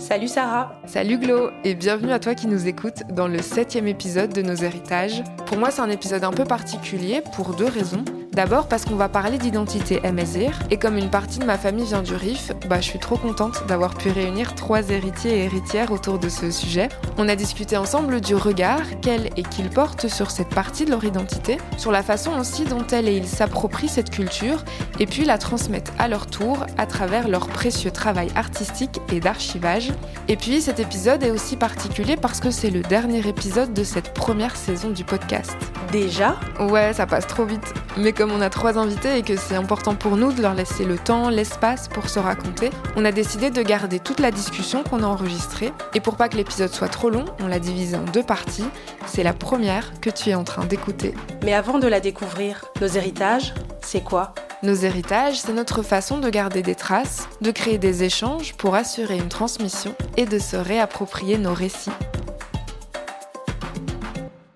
Salut Sarah Salut Glo et bienvenue à toi qui nous écoutes dans le septième épisode de Nos héritages. Pour moi c'est un épisode un peu particulier pour deux raisons. D'abord parce qu'on va parler d'identité Amazir et comme une partie de ma famille vient du Rif, bah je suis trop contente d'avoir pu réunir trois héritiers et héritières autour de ce sujet. On a discuté ensemble du regard qu'elles et qu'ils portent sur cette partie de leur identité, sur la façon aussi dont elles et ils s'approprient cette culture et puis la transmettent à leur tour à travers leur précieux travail artistique et d'archivage. Et puis cet épisode est aussi particulier parce que c'est le dernier épisode de cette première saison du podcast. Déjà? Ouais, ça passe trop vite. Mais comme on a trois invités et que c'est important pour nous de leur laisser le temps, l'espace pour se raconter, on a décidé de garder toute la discussion qu'on a enregistrée. Et pour pas que l'épisode soit trop long, on l'a divisé en deux parties. C'est la première que tu es en train d'écouter. Mais avant de la découvrir, nos héritages, c'est quoi? Nos héritages, c'est notre façon de garder des traces, de créer des échanges pour assurer une transmission et de se réapproprier nos récits.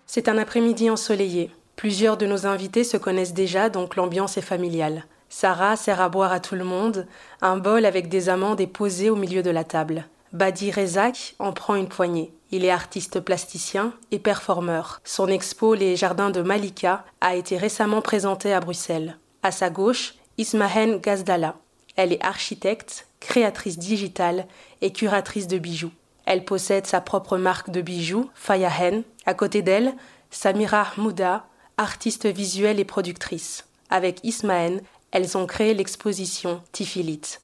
C'est un après-midi ensoleillé. Plusieurs de nos invités se connaissent déjà, donc l'ambiance est familiale. Sarah sert à boire à tout le monde, un bol avec des amandes est posé au milieu de la table. Badi Rezak en prend une poignée. Il est artiste plasticien et performeur. Son expo Les Jardins de Malika a été récemment présenté à Bruxelles. À sa gauche, Ismahen Gazdala. Elle est architecte, créatrice digitale et curatrice de bijoux. Elle possède sa propre marque de bijoux, Fayahen. À côté d'elle, Samira Mouda, artiste visuelle et productrice. Avec Ismaël, elles ont créé l'exposition Tifilit.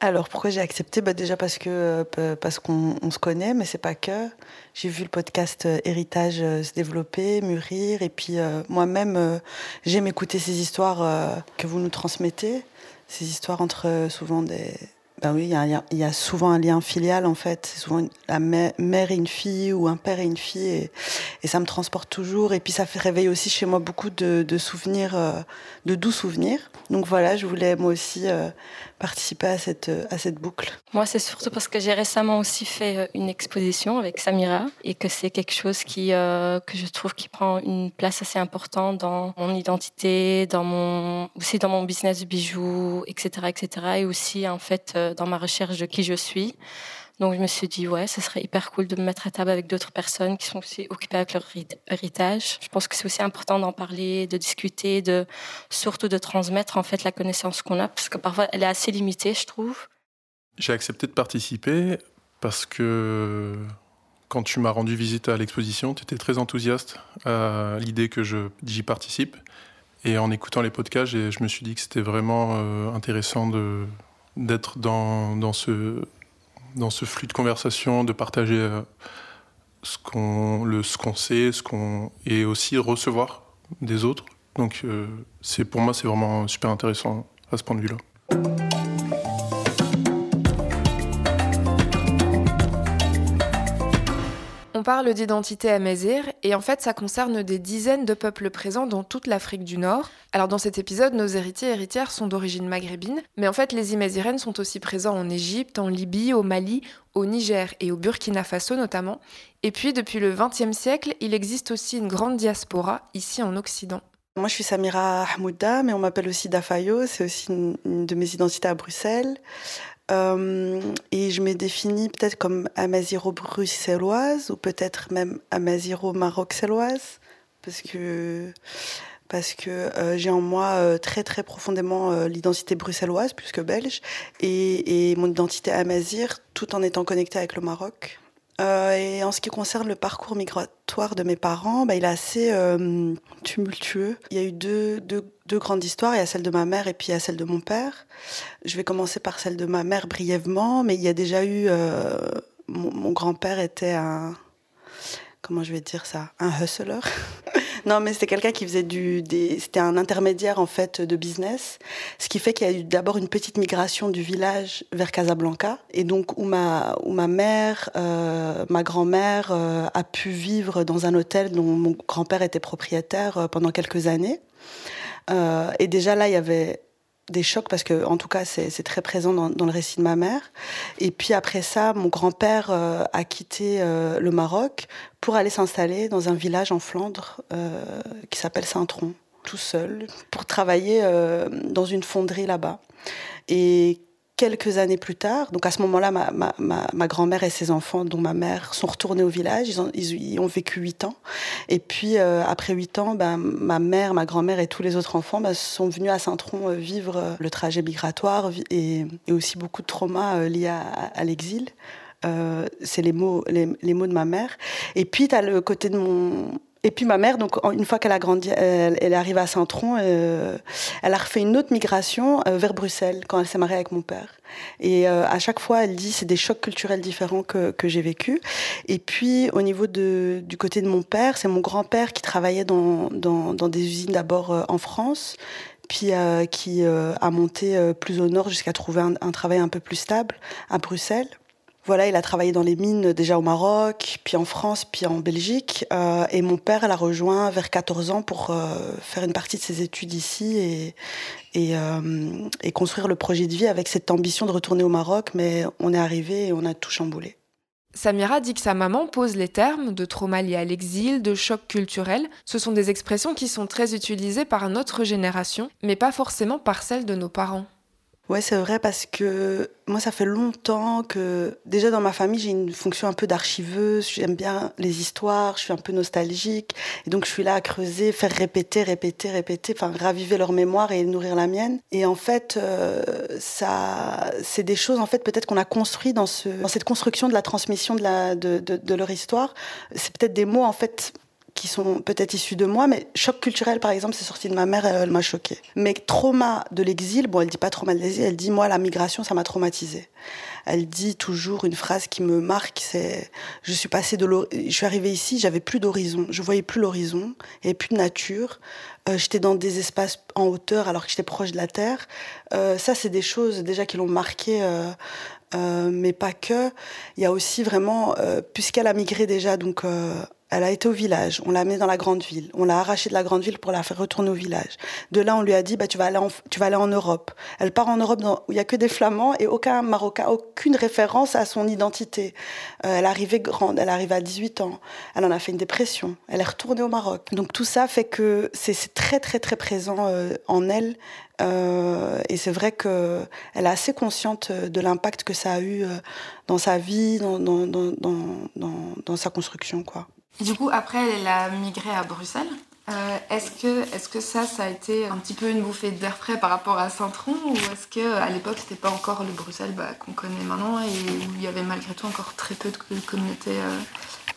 Alors pourquoi j'ai accepté? Bah Déjà parce que euh, parce qu'on se connaît, mais c'est pas que. J'ai vu le podcast euh, Héritage euh, se développer, mûrir, et puis moi-même j'aime écouter ces histoires que vous nous transmettez, ces histoires entre souvent des ben oui, il y, a, souvent un lien filial en fait. C'est souvent la mère et une fille ou un père et une fille et, ça me transporte toujours. Et puis ça fait réveiller aussi chez moi beaucoup de, de souvenirs, euh, de doux souvenirs. Donc voilà, je voulais moi aussi euh, participer à cette, à cette boucle. Moi, c'est surtout parce que j'ai récemment aussi fait euh, une exposition avec Samira et que c'est quelque chose qui, que je trouve qui prend une place assez importante dans mon identité, dans mon, aussi dans mon business de bijoux, etc., etc. Et aussi en fait dans ma recherche de qui je suis. Donc je me suis dit, ouais, ce serait hyper cool de me mettre à table avec d'autres personnes qui sont aussi occupées avec leur héritage. Je pense que c'est aussi important d'en parler, de discuter, de surtout de transmettre en fait la connaissance qu'on a, parce que parfois elle est assez limitée, je trouve. J'ai accepté de participer parce que quand tu m'as rendu visite à l'exposition, tu étais très enthousiaste à l'idée que j'y participe. Et en écoutant les podcasts, je me suis dit que c'était vraiment euh, intéressant de, d'être dans, dans, ce, dans ce flux de conversation, de partager euh, ce qu'on sait, ce qu'on et aussi recevoir des autres. Donc euh, c'est pour moi c'est vraiment super intéressant à ce point de vue-là. Parle d'identité amazir et en fait ça concerne des dizaines de peuples présents dans toute l'Afrique du Nord. Alors dans cet épisode, nos héritiers et héritières sont d'origine maghrébine, mais en fait les Imazirènes sont aussi présents en Égypte, en Libye, au Mali, au Niger et au Burkina Faso notamment. Et puis depuis le XXe siècle, il existe aussi une grande diaspora ici en Occident. Moi, je suis Samira Ahmouda, mais on m'appelle aussi Dafayo. C'est aussi une, de mes identités à Bruxelles. Euh, et je me définis peut-être comme amaziro-bruxelloise ou peut-être même amaziro-maroxelloise parce que parce que euh, j'ai en moi euh, très très profondément l'identité bruxelloise plus que belge et, et mon identité amazir tout en étant connectée avec le Maroc. Euh, et en ce qui concerne le parcours migratoire de mes parents, bah, il est assez euh, tumultueux. Il y a eu deux, deux, deux, grandes histoires. Il y a celle de ma mère et puis il y a celle de mon père. Je vais commencer par celle de ma mère brièvement, mais il y a déjà eu... Euh, mon, mon grand-père était un... Comment je vais dire ça Un hustler. Non, mais c'était quelqu'un qui faisait du. C'était un intermédiaire, en fait, de business. Ce qui fait qu'il y a eu d'abord une petite migration du village vers Casablanca. Et donc, où ma, où ma mère, euh, ma grand-mère, euh, a pu vivre dans un hôtel dont mon grand-père était propriétaire euh, pendant quelques années. Euh, et déjà là, il y avait des chocs parce que en tout cas c'est très présent dans, le récit de ma mère. Et puis après ça mon grand-père euh, a quitté euh, le Maroc pour aller s'installer dans un village en Flandre euh, qui s'appelle Saint-Tron tout seul pour travailler dans une fonderie là-bas. Et quelques années plus tard, donc à ce moment-là, ma, grand-mère et ses enfants, dont ma mère, sont retournés au village. Ils ont, ont vécu huit ans. Et puis, euh, après huit ans, ben, ma mère, ma grand-mère et tous les autres enfants ben, sont venus à Saint-Tron euh, vivre euh, le trajet migratoire et, aussi beaucoup de traumas liés à, l'exil. C'est les mots, les, les, mots de ma mère. Et puis, tu as le côté de mon, et puis ma mère, donc une fois qu'elle a grandi, elle, est arrivée à Saint-Tron, euh, elle a refait une autre migration euh, vers Bruxelles quand elle s'est mariée avec mon père. Et euh, à chaque fois, elle dit c'est des chocs culturels différents que, que j'ai vécu. Et puis au niveau de, du côté de mon père, c'est mon grand-père qui travaillait dans, dans, dans des usines d'abord en France puis qui a monté plus au nord jusqu'à trouver un, un, travail un peu plus stable à Bruxelles. Voilà, il a travaillé dans les mines déjà au Maroc, puis en France, puis en Belgique. Euh, et mon père l'a rejoint vers 14 ans pour euh, faire une partie de ses études ici euh, et, construire le projet de vie avec cette ambition de retourner au Maroc. Mais on est arrivé et on a tout chamboulé. Samira dit que sa maman pose les termes de trauma lié à l'exil, de choc culturel. Ce sont des expressions qui sont très utilisées par notre génération, mais pas forcément par celle de nos parents. Ouais, c'est vrai parce que moi, ça fait longtemps que déjà dans ma famille, j'ai une fonction un peu d'archiveuse. J'aime bien les histoires, je suis un peu nostalgique, et donc je suis là à creuser, faire répéter, répéter, répéter, enfin raviver leur mémoire et nourrir la mienne. Et en fait, euh, ça, c'est des choses en fait peut-être qu'on a construit dans ce, dans cette construction de la transmission de leur histoire. C'est peut-être des mots en fait qui sont peut-être issus de moi, mais choc culturel, par exemple, c'est sorti de ma mère, elle m'a choqué. Mais trauma de l'exil, bon, elle dit pas trauma de l'exil, elle dit moi la migration, ça m'a traumatisé. Elle dit toujours une phrase qui me marque, c'est je suis passée de je suis arrivée ici, j'avais plus d'horizon, je voyais plus l'horizon, n'y plus de nature. Euh, j'étais dans des espaces en hauteur alors que j'étais proche de la terre. Euh, ça, c'est des choses déjà qui l'ont marqué. Euh, euh, mais pas que. Il y a aussi vraiment, euh, puisqu'elle a migré déjà, donc elle a été au village, on l'a mis dans la grande ville, on l'a arrachée de la grande ville pour la faire retourner au village. De là, on lui a dit, bah, tu, vas aller en, Europe. Elle part en Europe où il y a que des Flamands et aucun Marocain, aucune référence à son identité. Euh, elle arrivée grande, elle est à 18 ans, elle en a fait une dépression, elle est retournée au Maroc. Donc tout ça fait que c'est très très très présent euh, en elle. Euh, et c'est vrai qu'elle est assez consciente de l'impact que ça a eu euh, dans sa vie, dans, dans sa construction. Quoi. Du coup, après, elle a migré à Bruxelles. Euh, est-ce que, est que ça, ça a été un petit peu une bouffée d'air frais par rapport à Saint-Tron ou est-ce que à l'époque c'était pas encore le Bruxelles bah, qu'on connaît maintenant et où il y avait malgré tout encore très peu de communautés euh,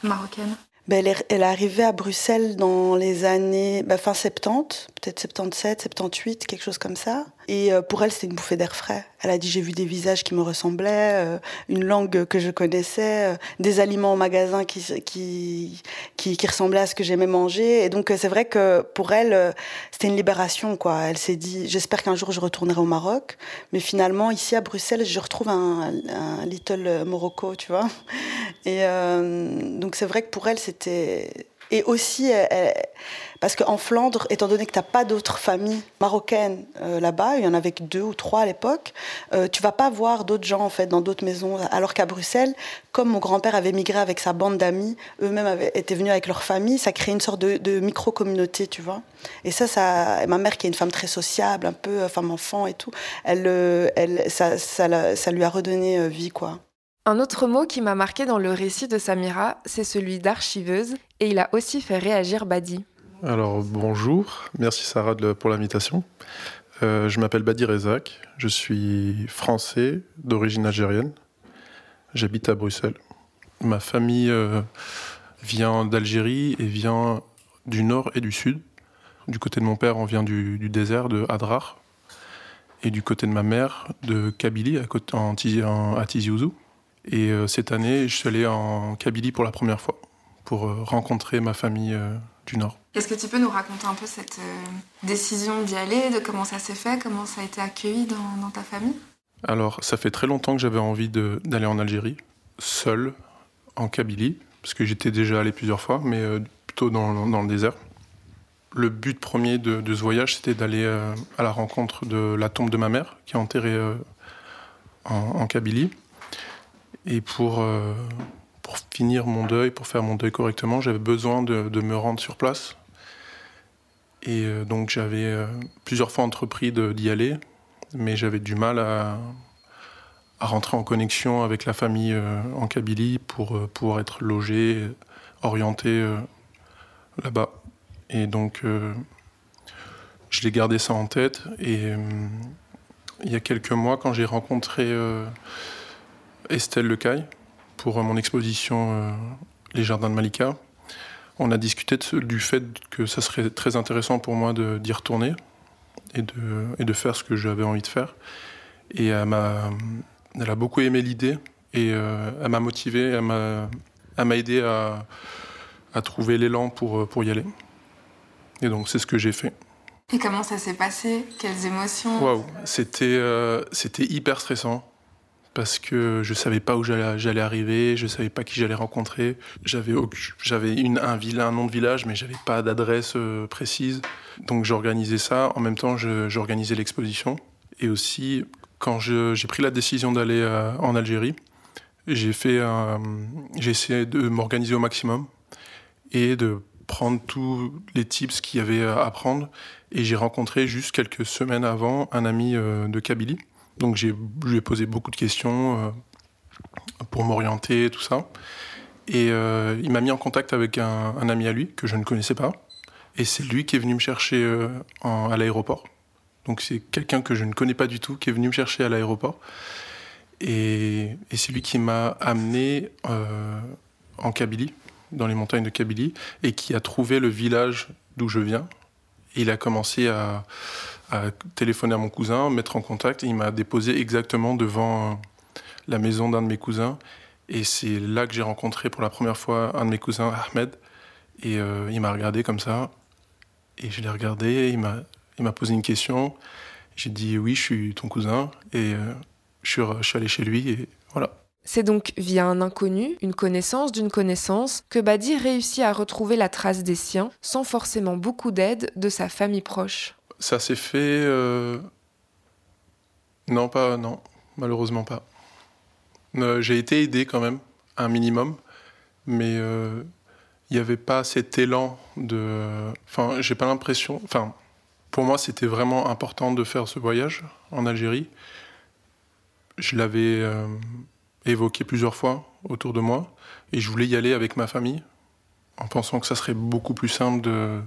marocaines? Ben, elle, est, arrivée à Bruxelles dans les années ben, fin 70, peut-être 77, 78, quelque chose comme ça. Et euh, pour elle, c'était une bouffée d'air frais. Elle a dit j'ai vu des visages qui me ressemblaient, euh, une langue que je connaissais, euh, des aliments au magasin qui, qui, qui, qui ressemblaient à ce que j'aimais manger. Et donc c'est vrai que pour elle, c'était une libération. quoi. Elle s'est dit j'espère qu'un jour je retournerai au Maroc. Mais finalement, ici à Bruxelles, je retrouve un, un little Morocco, tu vois. Et donc c'est vrai que pour elle, c'était et aussi, parce qu'en Flandre, étant donné que tu n'as pas d'autres familles marocaines euh, là-bas, il y en avait que deux ou trois à l'époque, euh, tu vas pas voir d'autres gens en fait dans d'autres maisons. Alors qu'à Bruxelles, comme mon grand-père avait migré avec sa bande d'amis, eux-mêmes étaient venus avec leur famille, ça crée une sorte de, micro-communauté, tu vois. Et ça, ça, ma mère qui est une femme très sociable, un peu euh, femme-enfant et tout, elle, elle, ça, ça, ça lui a redonné vie, quoi. Un autre mot qui m'a marqué dans le récit de Samira, c'est celui d'archiveuse, et il a aussi fait réagir Badi. Alors bonjour, merci Sarah pour l'invitation. Euh, je m'appelle Badi Rezak, je suis français d'origine algérienne. J'habite à Bruxelles. Ma famille euh, vient d'Algérie et vient du nord et du sud. Du côté de mon père, on vient du, désert de Hadrar. Et du côté de ma mère, de Kabylie, à, en, à Tizi Ouzou. Et euh, cette année, je suis allé en Kabylie pour la première fois, pour euh, rencontrer ma famille euh, du Nord. Est-ce que tu peux nous raconter un peu cette décision d'y aller, de comment ça s'est fait, comment ça a été accueilli dans, ta famille? Alors, ça fait très longtemps que j'avais envie d'aller en Algérie, seul, en Kabylie, parce que j'étais déjà allé plusieurs fois, mais plutôt dans, dans, le désert. Le but premier de, de ce voyage, c'était d'aller à la rencontre de la tombe de ma mère, qui est enterrée en, en Kabylie. Et pour, euh, pour finir mon deuil, pour faire mon deuil correctement, j'avais besoin de, de, me rendre sur place. Et euh, donc j'avais euh, plusieurs fois entrepris d'y aller, mais j'avais du mal à, à rentrer en connexion avec la famille en Kabylie pour pouvoir être logé, orienté là-bas. Et donc, je l'ai gardé ça en tête. Et il y a quelques mois, quand j'ai rencontré Estelle Lecaille pour mon exposition Les Jardins de Malika, on a discuté du fait que ça serait très intéressant pour moi d'y retourner et de, et de faire ce que j'avais envie de faire. Et elle, a, elle a beaucoup aimé l'idée et euh, elle m'a motivé, elle m'a aidé à, à trouver l'élan pour, pour y aller. Et donc c'est ce que j'ai fait. Et comment ça s'est passé? Quelles émotions? Waouh, c'était euh, c'était hyper stressant parce que je savais pas où j'allais arriver, je savais pas qui j'allais rencontrer. J'avais un, nom de village, mais j'avais pas d'adresse euh, précise. Donc j'organisais ça. En même temps, j'organisais l'exposition. Et aussi, quand j'ai pris la décision d'aller euh, en Algérie, j'ai j'ai essayé de m'organiser au maximum et de prendre tous les tips qu'il y avait à apprendre. Et j'ai rencontré juste quelques semaines avant un ami euh, de Kabylie donc j'ai, je lui ai posé beaucoup de questions euh, pour m'orienter, tout ça. Et euh, il m'a mis en contact avec un, ami à lui que je ne connaissais pas. Et c'est lui qui est venu me chercher euh, à l'aéroport. Donc c'est quelqu'un que je ne connais pas du tout qui est venu me chercher à l'aéroport. Et, c'est lui qui m'a amené en Kabylie, dans les montagnes de Kabylie, et qui a trouvé le village d'où je viens. Et il a commencé à, à téléphoner à mon cousin, mettre en contact. il m'a déposé exactement devant euh, la maison d'un de mes cousins. Et c'est là que j'ai rencontré pour la première fois un de mes cousins, Ahmed. Et euh, il m'a regardé comme ça. Et je l'ai regardé. Il m'a, il m'a posé une question. J'ai dit oui, je suis ton cousin. Et euh, je, suis, je suis allé chez lui. Et voilà. C'est donc via un inconnu, une connaissance d'une connaissance, que Badi réussit à retrouver la trace des siens, sans forcément beaucoup d'aide de sa famille proche ça s'est fait. Euh, non, pas. Non, malheureusement pas. Euh, j'ai été aidé quand même, un minimum, mais euh, il n'y avait pas cet élan de. Enfin, j'ai pas l'impression. Enfin, pour moi, c'était vraiment important de faire ce voyage en Algérie. Je l'avais évoqué plusieurs fois autour de moi et je voulais y aller avec ma famille en pensant que ça serait beaucoup plus simple de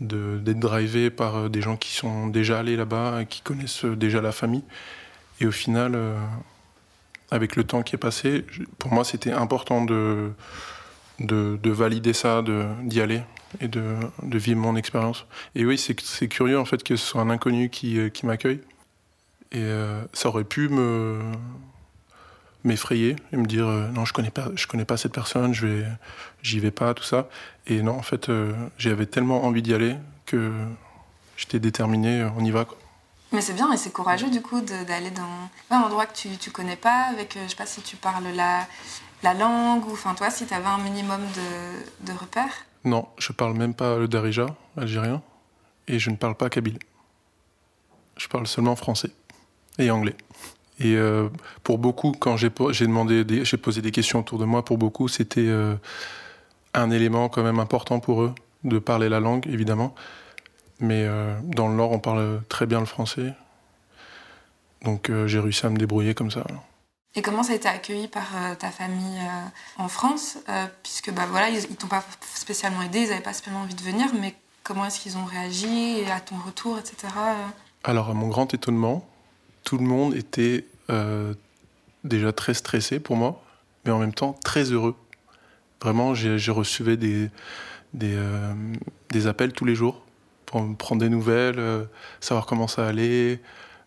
d'être drivé par euh, des gens qui sont déjà allés là-bas, qui connaissent euh, déjà la famille. Et au final, euh, avec le temps qui est passé, pour moi, c'était important de, de, valider ça, d'y aller et de, de, vivre mon expérience. Et oui, c'est curieux en fait que ce soit un inconnu qui, qui m'accueille. Et ça aurait pu me m'effrayer et me dire non je connais pas je connais pas cette personne je vais j'y vais pas tout ça et non, en fait, euh, j'avais tellement envie d'y aller que j'étais déterminé, euh, on y va. Quoi. Mais c'est bien et c'est courageux du coup d'aller dans un endroit que tu, tu connais pas, avec, euh, je sais pas si tu parles la, la langue, ou enfin toi, si tu avais un minimum de, de, repères. Non, je parle même pas le darija, algérien, et je ne parle pas kabyle. Je parle seulement français et anglais. Et pour beaucoup, quand j'ai demandé, j'ai posé des questions autour de moi, pour beaucoup, c'était un élément quand même important pour eux de parler la langue, évidemment. Mais euh, dans le Nord, on parle très bien le français. Donc euh, j'ai réussi à me débrouiller comme ça. Et comment ça a été accueilli par euh, ta famille en France Puisque bah, voilà, ils ne t'ont pas spécialement aidé, ils n'avaient pas spécialement envie de venir, mais comment est-ce qu'ils ont réagi à ton retour, etc. Alors, à mon grand étonnement, tout le monde était déjà très stressé pour moi, mais en même temps très heureux. Vraiment, j'ai reçu des, euh, des, appels tous les jours pour me prendre des nouvelles, euh, savoir comment ça allait,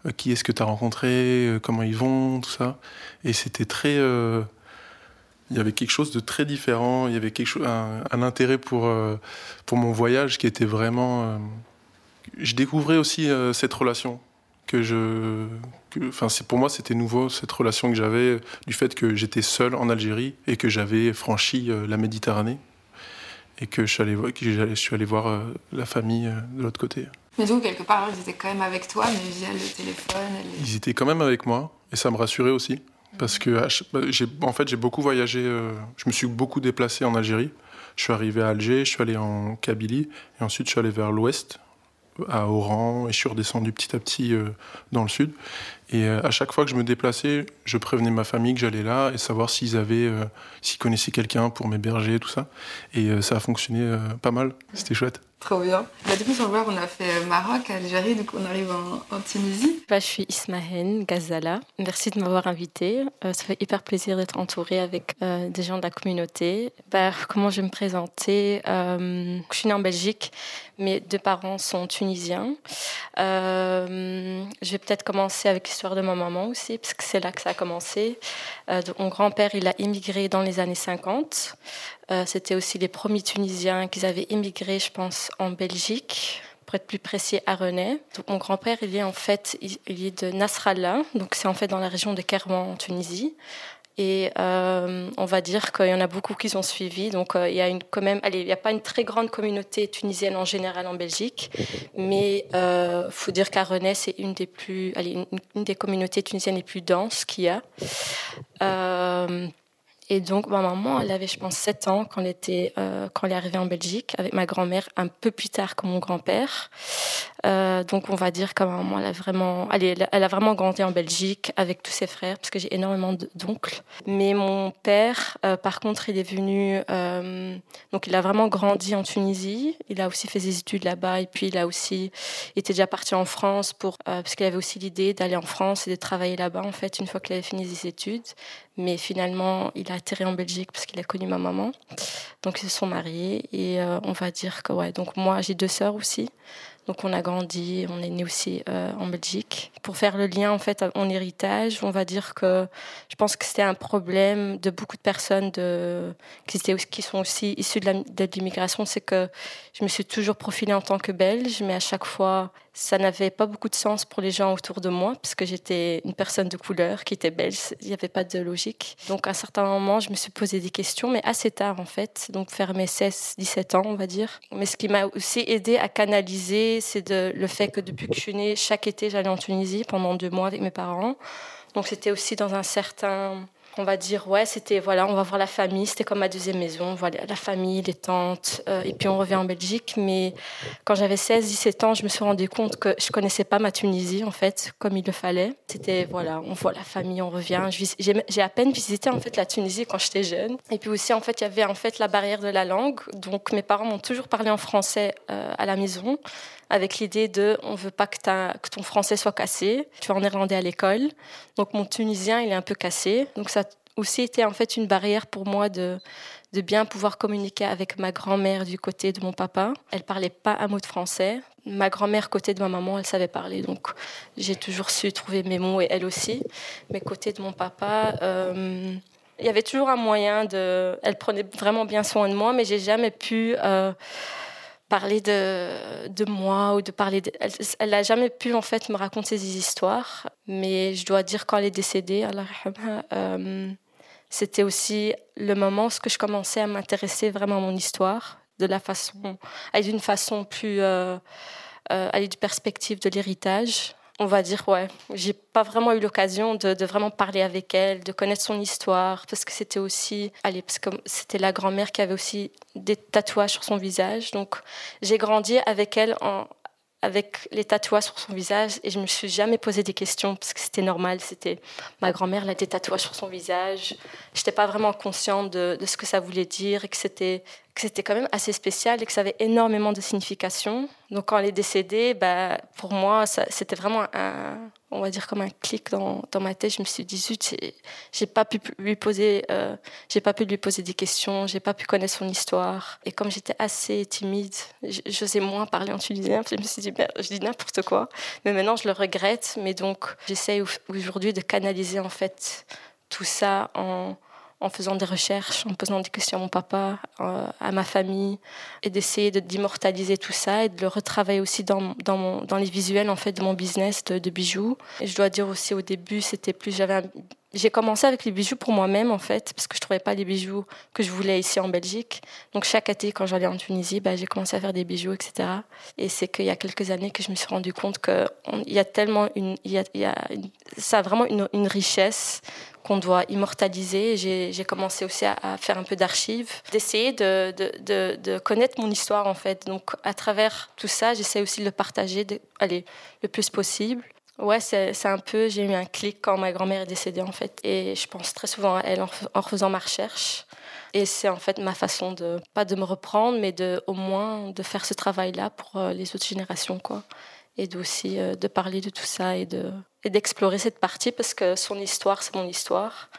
euh, qui est-ce que tu as rencontré, comment ils vont, tout ça. Et c'était très. il y avait quelque chose de très différent, il y avait quelque chose, un, intérêt pour, pour mon voyage qui était vraiment. je découvrais aussi cette relation que je, enfin, pour moi c'était nouveau cette relation que j'avais du fait que j'étais seul en Algérie et que j'avais franchi euh, la Méditerranée et que je suis allé, que je suis allé voir euh, la famille euh, de l'autre côté. Mais donc quelque part ils étaient quand même avec toi, mais via le téléphone. Ils étaient quand même avec moi et ça me rassurait aussi parce que bah, en fait j'ai beaucoup voyagé, je me suis beaucoup déplacé en Algérie. Je suis arrivé à Alger, je suis allé en Kabylie et ensuite je suis allé vers l'ouest à Oran et je suis redescendu petit à petit dans le sud. Et à chaque fois que je me déplaçais, je prévenais ma famille que j'allais là et savoir s'ils avaient, s'ils connaissaient quelqu'un pour m'héberger, tout ça. Et ça a fonctionné pas mal. C'était chouette. Trop bien. Bah, du coup, sans voir, on a fait Maroc, Algérie, donc on arrive en, Tunisie. Bah, je suis Ismahen Gazala. Merci de m'avoir invitée. Euh, ça fait hyper plaisir d'être entourée avec euh, des gens de la communauté. Bah, comment je vais me présenter? Euh, Je suis née en Belgique. Mes deux parents sont tunisiens. je vais peut-être commencer avec l'histoire de ma maman aussi, parce que c'est là que ça a commencé. mon grand-père, il a immigré dans les années 50. Euh, c'était aussi les premiers Tunisiens qui avaient immigré, je pense, en Belgique pour être plus précis, à René. Donc, mon grand-père, il est en fait il est de Nasrallah, donc c'est en fait dans la région de Kerman, en Tunisie. Et euh, on va dire qu'il y en a beaucoup qui ont suivi. Donc euh, il y a une, même, allez, il n'y a pas une très grande communauté tunisienne en général en Belgique, mais il faut dire qu'à René, c'est une des plus, allez, une, des communautés tunisiennes les plus denses qu'il y a. Et donc, ma maman, elle avait, je pense, 7 ans quand elle, était, euh, quand elle est arrivée en Belgique, avec ma grand-mère un peu plus tard que mon grand-père. Euh, donc, on va dire que ma maman, elle a vraiment, elle, elle a vraiment grandi en Belgique avec tous ses frères, parce que j'ai énormément d'oncles. Mais mon père, euh, par contre, il est venu, donc il a vraiment grandi en Tunisie. Il a aussi fait ses études là-bas, et puis il a aussi il était déjà parti en France pour, parce qu'il avait aussi l'idée d'aller en France et de travailler là-bas, en fait, une fois qu'il avait fini ses études. Mais finalement, il a atterri en Belgique parce qu'il a connu ma maman. Donc, ils se sont mariés. Et euh, on va dire que, ouais, donc moi, j'ai deux sœurs aussi. Donc on a grandi, on est né aussi euh, en Belgique. Pour faire le lien en fait en héritage, on va dire que je pense que c'était un problème de beaucoup de personnes qui, étaient, qui sont aussi issues de l'immigration, c'est que je me suis toujours profilée en tant que belge, mais à chaque fois ça n'avait pas beaucoup de sens pour les gens autour de moi, parce que j'étais une personne de couleur qui était belge, il n'y avait pas de logique. Donc à un certain moment, je me suis posé des questions, mais assez tard en fait, donc vers mes 16-17 ans, on va dire. Mais ce qui m'a aussi aidé à canaliser, c'est le fait que depuis que je suis née, chaque été, j'allais en Tunisie pendant deux mois avec mes parents. Donc c'était aussi dans un certain on va dire ouais c'était voilà on va voir la famille c'était comme ma deuxième maison voilà la famille les tantes euh, et puis on revient en Belgique mais quand j'avais 16 17 ans je me suis rendu compte que je connaissais pas ma Tunisie en fait comme il le fallait c'était voilà on voit la famille on revient j'ai à peine visité en fait la Tunisie quand j'étais jeune et puis aussi en fait il y avait en fait la barrière de la langue donc mes parents m'ont toujours parlé en français euh, à la maison avec l'idée de on veut pas que, que, ton français soit cassé. Tu vas en néerlandais à l'école. Donc mon tunisien, il est un peu cassé. Donc ça aussi été en fait une barrière pour moi de, de bien pouvoir communiquer avec ma grand-mère du côté de mon papa. Elle parlait pas un mot de français. Ma grand-mère côté de ma maman, elle savait parler. Donc j'ai toujours su trouver mes mots et elle aussi. Mais côté de mon papa, euh, il y avait toujours un moyen de. Elle prenait vraiment bien soin de moi, mais j'ai jamais pu. Euh, parler de, de moi ou de parler elle n'a jamais pu en fait me raconter des histoires mais je dois dire quand elle est décédée euh, c'était aussi le moment où je commençais à m'intéresser vraiment à mon histoire de la façon d'une façon plus euh, euh, aller du perspective de l'héritage on va dire, ouais, j'ai pas vraiment eu l'occasion de, de, vraiment parler avec elle, de connaître son histoire, parce que c'était aussi, allez, parce que c'était la grand-mère qui avait aussi des tatouages sur son visage. Donc, j'ai grandi avec elle en, avec les tatouages sur son visage et je me suis jamais posé des questions parce que c'était normal. C'était ma grand-mère, elle a des tatouages sur son visage. J'étais pas vraiment consciente de, de, ce que ça voulait dire et que c'était que c'était quand même assez spécial et que ça avait énormément de signification. Donc quand elle est décédée, bah, pour moi, c'était vraiment un, on va dire comme un clic dans, dans ma tête. Je me suis dit, zut, j'ai pas pu lui poser, euh, j'ai pas pu lui poser des questions, j'ai pas pu connaître son histoire. Et comme j'étais assez timide, j'osais moins parler en tunisien. Je me suis dit, je dis n'importe quoi. Mais maintenant, je le regrette. Mais donc, j'essaye aujourd'hui de canaliser en fait tout ça en en faisant des recherches, en posant des questions à mon papa, euh, à ma famille, et d'essayer d'immortaliser tout ça et de le retravailler aussi dans, dans, les visuels en fait de mon business de, bijoux. Et je dois dire aussi au début, c'était plus j'avais j'ai commencé avec les bijoux pour moi-même en fait, parce que je trouvais pas les bijoux que je voulais ici en Belgique. Donc chaque été, quand j'allais en Tunisie, bah, j'ai commencé à faire des bijoux, etc. Et c'est qu'il y a quelques années que je me suis rendu compte qu'il y a tellement une, il y a, il ça a vraiment une, richesse qu'on doit immortaliser. J'ai commencé aussi à, faire un peu d'archives, d'essayer de, de, de, connaître mon histoire en fait. Donc à travers tout ça, j'essaie aussi de le partager, allez, le plus possible. Ouais, c'est un peu, j'ai eu un clic quand ma grand-mère est décédée en fait. Et je pense très souvent à elle en, faisant ma recherche. Et c'est en fait ma façon de, pas de me reprendre, mais de, au moins de faire ce travail-là pour euh, les autres générations, quoi. Et aussi euh, de parler de tout ça et de et d'explorer cette partie parce que son histoire, c'est mon histoire.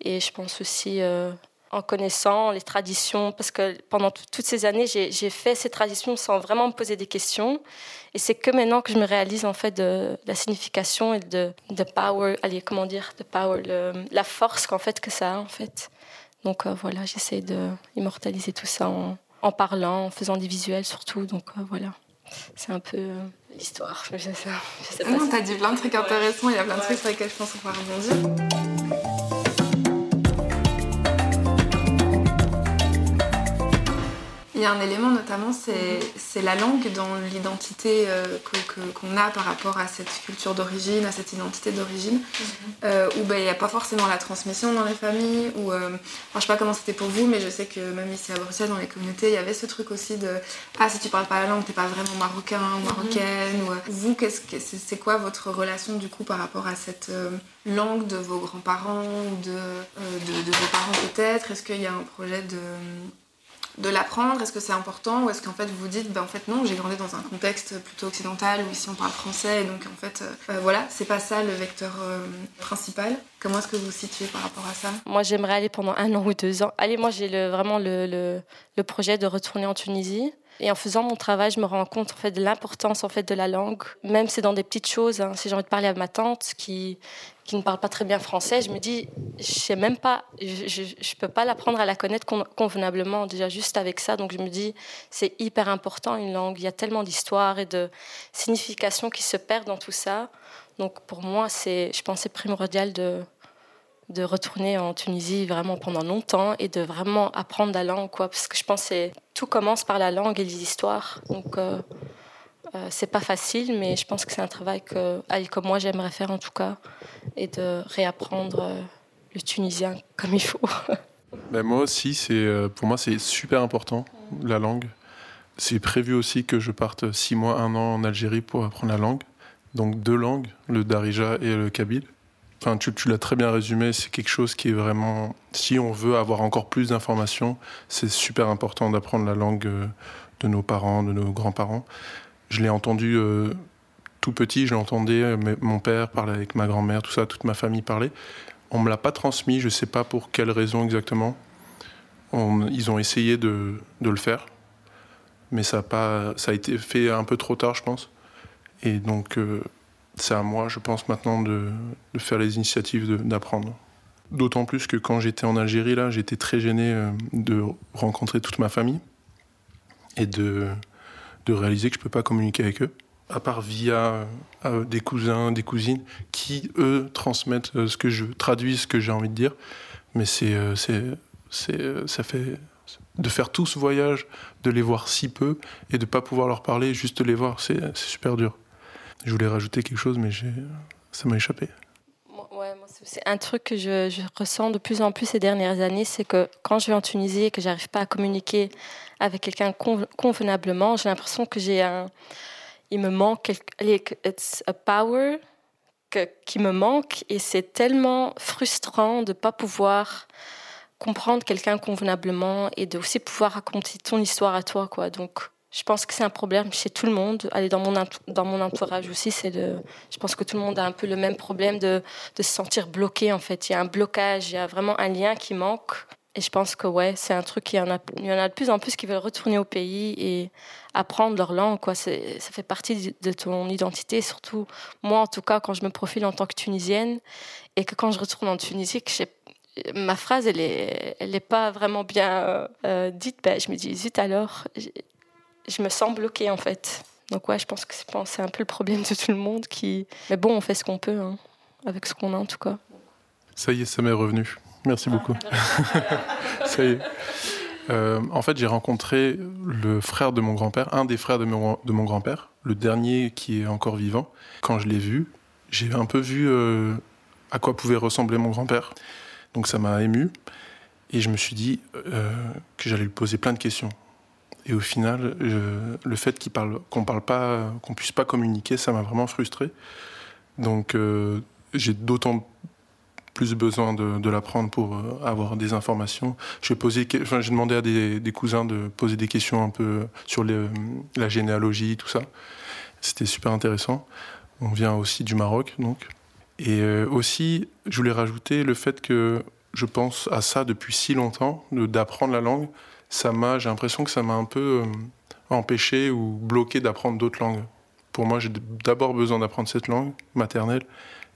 Et je pense aussi euh, en connaissant les traditions, parce que pendant toutes ces années, j'ai fait ces traditions sans vraiment me poser des questions. Et c'est que maintenant que je me réalise en fait de, la signification et de, de power, allez, comment dire, de power, le, la force qu'en fait que ça a en fait. Donc euh, voilà, j'essaie de immortaliser tout ça en, en, parlant, en faisant des visuels surtout. Donc euh, voilà, c'est un peu euh, l'histoire. Je sais, je sais pas. Non, t'as dit plein de trucs intéressants. Il y a plein de trucs sur lesquels je pense qu'on va rebondir. Il y a un élément notamment, c'est la langue dans l'identité euh, qu'on a par rapport à cette culture d'origine, à cette identité d'origine, mm -hmm. euh, où ben, il n'y a pas forcément la transmission dans les familles. Ou, euh, enfin, je sais pas comment c'était pour vous, mais je sais que même ici à Bruxelles, dans les communautés, il y avait ce truc aussi de Ah, si tu parles pas la langue, t'es pas vraiment marocain ou marocaine. Mm -hmm. ou, euh, vous, c'est -ce quoi votre relation du coup par rapport à cette langue de vos grands-parents ou de, de, de, vos parents peut-être? Est-ce qu'il y a un projet de de l'apprendre Est-ce que c'est important Ou est-ce qu'en fait vous vous dites, ben, en fait non, j'ai grandi dans un contexte plutôt occidental où ici on parle français et donc en fait euh, voilà, c'est pas ça le vecteur euh, principal. Comment est-ce que vous vous situez par rapport à ça? Moi j'aimerais aller pendant un an ou deux ans. Allez, moi j'ai vraiment le, le projet de retourner en Tunisie. Et en faisant mon travail, je me rends compte en fait de l'importance en fait de la langue, même c'est dans des petites choses. Hein. Si j'ai envie de parler à ma tante qui qui ne parle pas très bien français, je me dis, je sais même pas, je, je, peux pas l'apprendre à la connaître convenablement déjà juste avec ça. Donc je me dis, c'est hyper important une langue. Il y a tellement d'histoires et de significations qui se perdent dans tout ça. Donc pour moi, c'est, je pense, c'est primordial de de retourner en Tunisie vraiment pendant longtemps et de vraiment apprendre la langue, quoi. Parce que je pense que tout commence par la langue et les histoires. Donc euh, euh, c'est pas facile, mais je pense que c'est un travail que, que moi j'aimerais faire en tout cas, et de réapprendre euh, le tunisien comme il faut. ben moi aussi, c'est pour moi c'est super important la langue. C'est prévu aussi que je parte six mois, un an en Algérie pour apprendre la langue. Donc deux langues, le darija et le kabyle. Enfin, tu, l'as très bien résumé, c'est quelque chose qui est vraiment, si on veut avoir encore plus d'informations, c'est super important d'apprendre la langue de nos parents, de nos grands-parents. Je l'ai entendu euh, tout petit, je l'entendais, mon père parlait avec ma grand-mère, tout ça, toute ma famille parlait. On me l'a pas transmis, je sais pas pour quelle raison exactement. Ils ont essayé de, le faire, mais ça a, pas, ça a été fait un peu trop tard, je pense. Et donc, euh, c'est à moi, je pense maintenant, de, faire les initiatives d'apprendre. D'autant plus que quand j'étais en Algérie, là, j'étais très gêné euh, de rencontrer toute ma famille et de, de réaliser que je peux pas communiquer avec eux, à part via euh, des cousins, des cousines, qui, eux, transmettent euh, ce que je traduis, ce que j'ai envie de dire. Mais c'est, ça fait de faire tout ce voyage, de les voir si peu et de pas pouvoir leur parler, juste les voir, c'est super dur. Je voulais rajouter quelque chose, mais ça m'a échappé. C'est un truc que je, je, ressens de plus en plus ces dernières années, c'est que quand je vais en Tunisie et que j'arrive pas à communiquer avec quelqu'un convenablement, j'ai l'impression que j'ai un, il me manque quelque, it's a power que, qui me manque et c'est tellement frustrant de pas pouvoir comprendre quelqu'un convenablement et de aussi pouvoir raconter ton histoire à toi, quoi. Donc je pense que c'est un problème chez tout le monde. Allez, dans mon, dans mon entourage aussi, c'est le, je pense que tout le monde a un peu le même problème de, de se sentir bloqué, en fait. Il y a un blocage, il y a vraiment un lien qui manque. Et je pense que, ouais, c'est un truc qu'il y en a, il y en a de plus en plus qui veulent retourner au pays et apprendre leur langue, quoi. Ça fait partie de ton identité, surtout moi, en tout cas, quand je me profile en tant que Tunisienne et que quand je retourne en Tunisie, ma phrase, elle est, elle est pas vraiment bien euh, dite, ben, je me dis, zut alors, je me sens bloquée en fait. Donc ouais, je pense que c'est un peu le problème de tout le monde qui. Mais bon, on fait ce qu'on peut hein, avec ce qu'on a en tout cas. Ça y est, ça m'est revenu. Merci beaucoup. ça y est. Euh, en fait, j'ai rencontré le frère de mon grand-père, un des frères de mon, de mon grand-père, le dernier qui est encore vivant. Quand je l'ai vu, j'ai un peu vu euh, à quoi pouvait ressembler mon grand-père. Donc ça m'a ému. Et je me suis dit euh, que j'allais lui poser plein de questions. Et au final, le fait qu'on parle pas, qu'on puisse pas communiquer, ça m'a vraiment frustré. Donc j'ai d'autant plus besoin de, l'apprendre pour euh, avoir des informations. J'ai demandé à des, cousins de poser des questions un peu sur la généalogie, tout ça. C'était super intéressant. On vient aussi du Maroc, donc. Et euh, aussi, je voulais rajouter le fait que je pense à ça depuis si longtemps, d'apprendre la langue. Ça m'a, j'ai l'impression que ça m'a un peu euh, empêché ou bloqué d'apprendre d'autres langues. Pour moi, j'ai d'abord besoin d'apprendre cette langue maternelle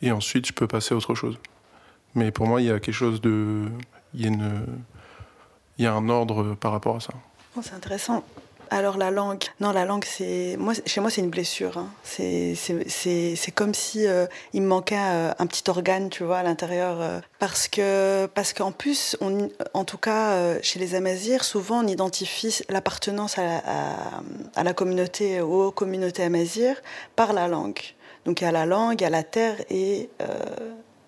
et ensuite je peux passer à autre chose. Mais pour moi, il y a quelque chose de. Il y a, y a un ordre par rapport à ça. Oh, c'est intéressant. Alors la langue, non la langue c'est moi chez moi c'est une blessure. Hein. C'est c'est comme si euh, il me manquait euh, un petit organe tu vois à l'intérieur euh. parce que parce qu'en plus on en tout cas chez les Amazirs souvent on identifie l'appartenance à, à, à, la communauté aux communautés Amazirs par la langue. Donc il y a la langue, il y a la terre et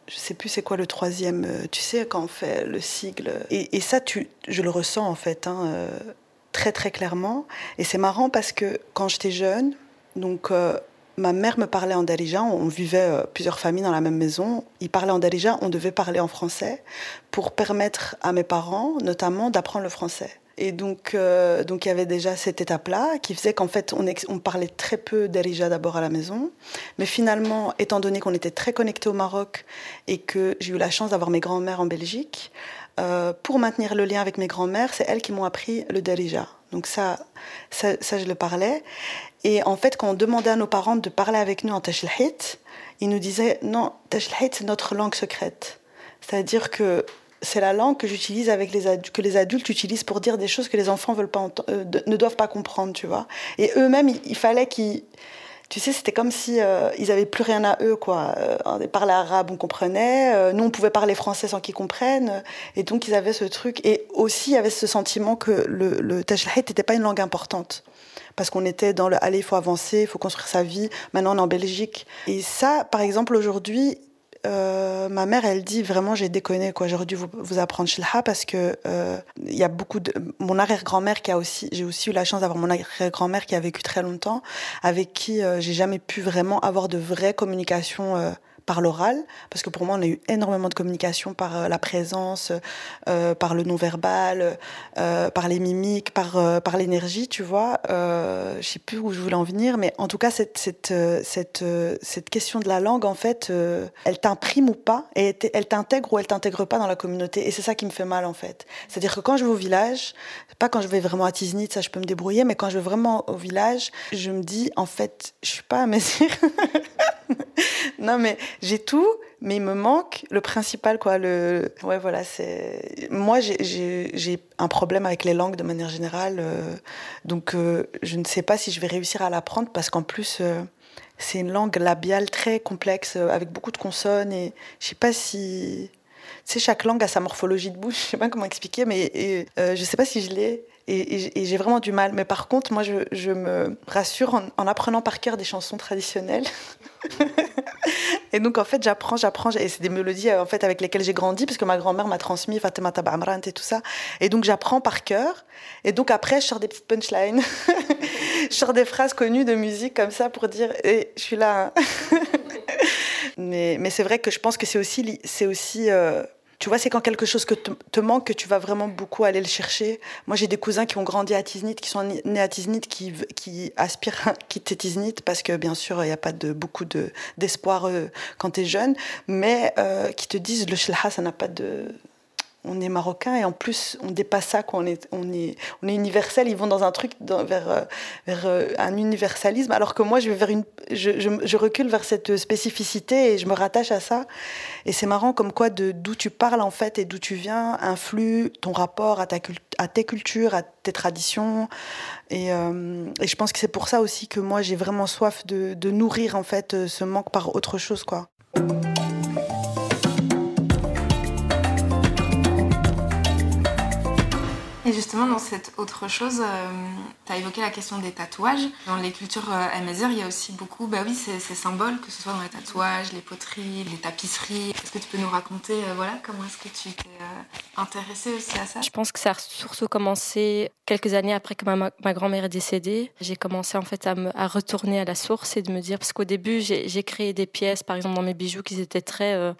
je sais plus c'est quoi le troisième, tu sais, quand on fait le sigle. Et, ça, tu, je le ressens en fait, hein, très très clairement. Et c'est marrant parce que quand j'étais jeune, donc euh, ma mère me parlait en darija, on vivait plusieurs familles dans la même maison. Ils parlaient en darija, on devait parler en français pour permettre à mes parents, notamment, d'apprendre le français. Et donc, euh, donc il y avait déjà cette étape-là qui faisait qu'en fait, on, on, parlait très peu d'Erija d'abord à la maison. Mais finalement, étant donné qu'on était très connectés au Maroc et que j'ai eu la chance d'avoir mes grands-mères en Belgique, euh, pour maintenir le lien avec mes grands-mères, c'est elles qui m'ont appris le Derija. Donc ça, ça, ça, je le parlais. Et en fait, quand on demandait à nos parents de parler avec nous en Tashlhit, ils nous disaient non, Tashlhit, c'est notre langue secrète. C'est-à-dire que c'est la langue que j'utilise avec les adultes, que les adultes utilisent pour dire des choses que les enfants euh, ne doivent pas comprendre, tu vois. Et eux-mêmes, il, fallait qu'ils, tu sais, c'était comme si euh, ils avaient plus rien à eux, quoi. Euh, on parlait arabe, on comprenait. nous, on pouvait parler français sans qu'ils comprennent. Et donc, ils avaient ce truc. Et aussi, il y avait ce sentiment que le, le n'était pas une langue importante parce qu'on était dans le allez, il faut avancer, il faut construire sa vie. Maintenant, on est en Belgique. Et ça, par exemple, aujourd'hui, euh, ma mère, elle dit vraiment j'ai déconné quoi. J'aurais dû vous, vous apprendre shilha parce que euh, il y a beaucoup de mon arrière-grand-mère qui a aussi j'ai aussi eu la chance d'avoir mon arrière-grand-mère qui a vécu très longtemps avec qui euh, j'ai jamais pu vraiment avoir de vraie communication par l'oral, parce que pour moi, on a eu énormément de communication par euh, la présence, euh, par le non-verbal, euh, par les mimiques, par, par l'énergie, tu vois. Euh, je sais plus où je voulais en venir, mais en tout cas, cette, cette, cette, cette question de la langue, en fait, elle t'imprime ou pas, et elle t'intègre ou elle t'intègre pas dans la communauté. Et c'est ça qui me fait mal, en fait. C'est-à-dire que quand je vais au village, pas quand je vais vraiment à Tiznit, ça je peux me débrouiller, mais quand je vais vraiment au village, je me dis, en fait, je suis pas à Messire. non, mais j'ai tout, mais il me manque le principal, quoi. Le... Ouais, voilà, c'est. Moi, j'ai un problème avec les langues de manière générale. Euh, donc, euh, je ne sais pas si je vais réussir à l'apprendre parce qu'en plus, euh, c'est une langue labiale très complexe avec beaucoup de consonnes et je sais pas si. Tu sais, chaque langue a sa morphologie de bouche, je sais pas comment expliquer, mais et, je sais pas si je l'ai. Et, j'ai vraiment du mal. Mais par contre, moi, je, me rassure en, en, apprenant par cœur des chansons traditionnelles. et donc, en fait, j'apprends, j'apprends. Et c'est des mélodies euh, en fait, avec lesquelles j'ai grandi, parce que ma grand-mère m'a transmis Fatima Tabamrant et tout ça. Et donc, j'apprends par cœur. Et donc, après, je sors des petites punchlines. je sors des phrases connues de musique comme ça pour dire je suis là. Hein. mais mais c'est vrai que je pense que c'est aussi. C'est aussi euh, tu vois, c'est quand quelque chose que te, manque que tu vas vraiment beaucoup aller le chercher. Moi, j'ai des cousins qui ont grandi à Tiznit, qui sont nés à Tiznit, qui, qui aspirent à quitter Tiznit parce que, bien sûr, il n'y a pas de, beaucoup d'espoir euh, quand tu es jeune, mais euh, qui te disent le shlaha, ça n'a pas de on est marocain et en plus on dépasse ça on est on est on est universel. Ils vont dans un truc vers euh, vers euh, un universalisme alors que moi je vais vers une je, je, recule vers cette spécificité et je me rattache à ça. Et c'est marrant comme quoi de d'où tu parles en fait et d'où tu viens influe ton rapport à ta tes cultures à tes traditions. Et, euh, et je pense que c'est pour ça aussi que moi j'ai vraiment soif de, de nourrir en fait ce manque par autre chose quoi Et justement, dans cette autre chose, euh, tu as évoqué la question des tatouages. Dans les cultures euh, il y a aussi beaucoup, bah oui, ces, symboles, que ce soit dans les tatouages, les poteries, les tapisseries. Est-ce que tu peux nous raconter, euh, voilà, comment est-ce que tu t'es euh, intéressée aussi à ça? Je pense que ça a surtout commencé quelques années après que ma, grand-mère est décédée. J'ai commencé en fait à, me, retourner à la source et de me dire, parce qu'au début, j'ai créé des pièces, par exemple dans mes bijoux, qui étaient très,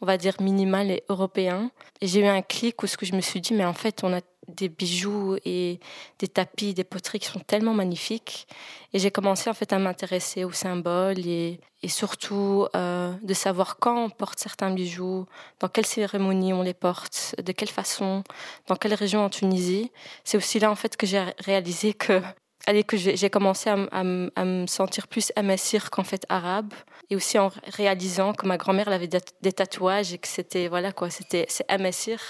on va dire, minimales et européens. Et j'ai eu un clic où ce que je me suis dit, mais en fait, on a des bijoux et des tapis, des poteries qui sont tellement magnifiques. Et j'ai commencé en fait à m'intéresser aux symboles et, surtout euh, de savoir quand on porte certains bijoux, dans quelle cérémonie on les porte, de quelle façon, dans quelle région en Tunisie. C'est aussi là en fait que j'ai réalisé que allez, que j'ai commencé à, à, me sentir plus amassir qu'en fait arabe et aussi en réalisant que ma grand-mère avait des tatouages et que c'était voilà quoi c'était c'est amassir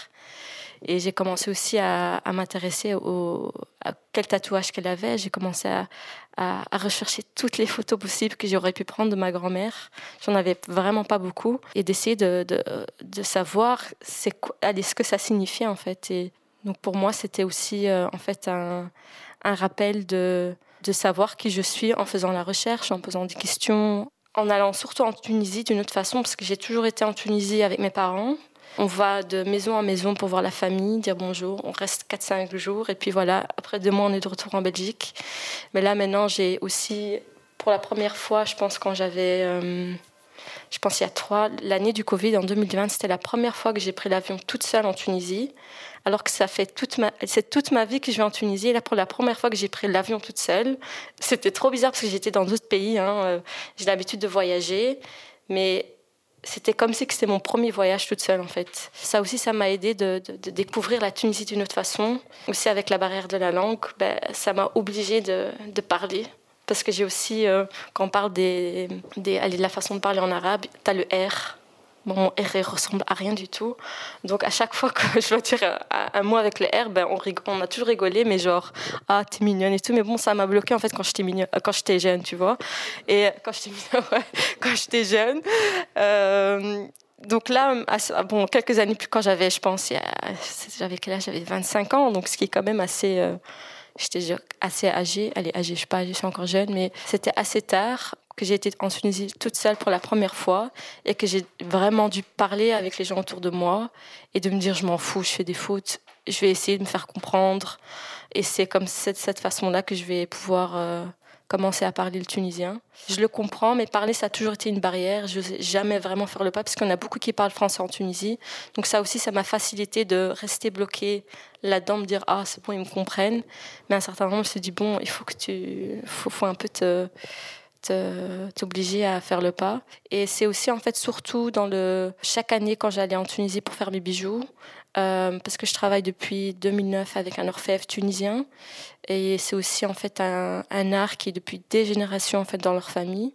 et j'ai commencé aussi à, m'intéresser au, à quel tatouage qu'elle avait. J'ai commencé à, rechercher toutes les photos possibles que j'aurais pu prendre de ma grand-mère. J'en avais vraiment pas beaucoup. Et d'essayer de, savoir ce que ça signifiait en fait. Et donc pour moi, c'était aussi euh, en fait un, rappel de savoir qui je suis en faisant la recherche, en posant des questions, en allant surtout en Tunisie d'une autre façon, parce que j'ai toujours été en Tunisie avec mes parents. On va de maison en maison pour voir la famille, dire bonjour. On reste 4-5 jours et puis voilà, après deux mois, on est de retour en Belgique. Mais là, maintenant, j'ai aussi, pour la première fois, je pense quand j'avais, euh, je pense il y a trois, l'année du Covid, en 2020, c'était la première fois que j'ai pris l'avion toute seule en Tunisie. Alors que ça fait toute ma, c'est toute ma vie que je vais en Tunisie. Et là, pour la première fois que j'ai pris l'avion toute seule, c'était trop bizarre parce que j'étais dans d'autres pays. Hein. Euh, j'ai l'habitude de voyager. Mais c'était comme si c'était mon premier voyage toute seule en fait. Ça aussi, ça m'a aidé de, découvrir la Tunisie d'une autre façon. Aussi avec la barrière de la langue, ben, ça m'a obligée de, parler. Parce que j'ai aussi, euh, quand on parle des, des, de la façon de parler en arabe, tu as le R mon R ressemble à rien du tout. Donc à chaque fois que je dois dire un, mot avec le R, ben on, a toujours rigolé, mais genre ah t'es mignonne et tout. Mais bon, ça m'a bloqué en fait quand j'étais mignonne, quand j'étais jeune, tu vois. Et quand j'étais ouais, quand j'étais jeune. Euh, donc là, bon, quelques années plus quand j'avais, je pense, j'avais quel âge? J'avais 25 ans, donc ce qui est quand même assez. Euh, j'étais assez âgée, allez, âgée, je sais pas, je suis encore jeune, mais c'était assez tard que j'ai été en Tunisie toute seule pour la première fois et que j'ai vraiment dû parler avec les gens autour de moi et de me dire je m'en fous, je fais des fautes, je vais essayer de me faire comprendre. Et c'est comme cette, façon-là que je vais pouvoir euh, commencer à parler le tunisien. Je le comprends, mais parler, ça a toujours été une barrière. Je n'osais jamais vraiment faire le pas parce qu'on a beaucoup qui parlent français en Tunisie. Donc ça aussi, ça m'a facilité de rester bloqué là-dedans, me dire, ah, c'est bon, ils me comprennent. Mais à un certain moment, je me suis dit, bon, il faut que tu... faut, faut un peu te t'obliger à faire le pas. Et c'est aussi en fait surtout dans le chaque année quand j'allais en Tunisie pour faire mes bijoux, euh, parce que je travaille depuis 2009 avec un orfèvre tunisien et c'est aussi en fait un, art qui est depuis des générations en fait dans leur famille.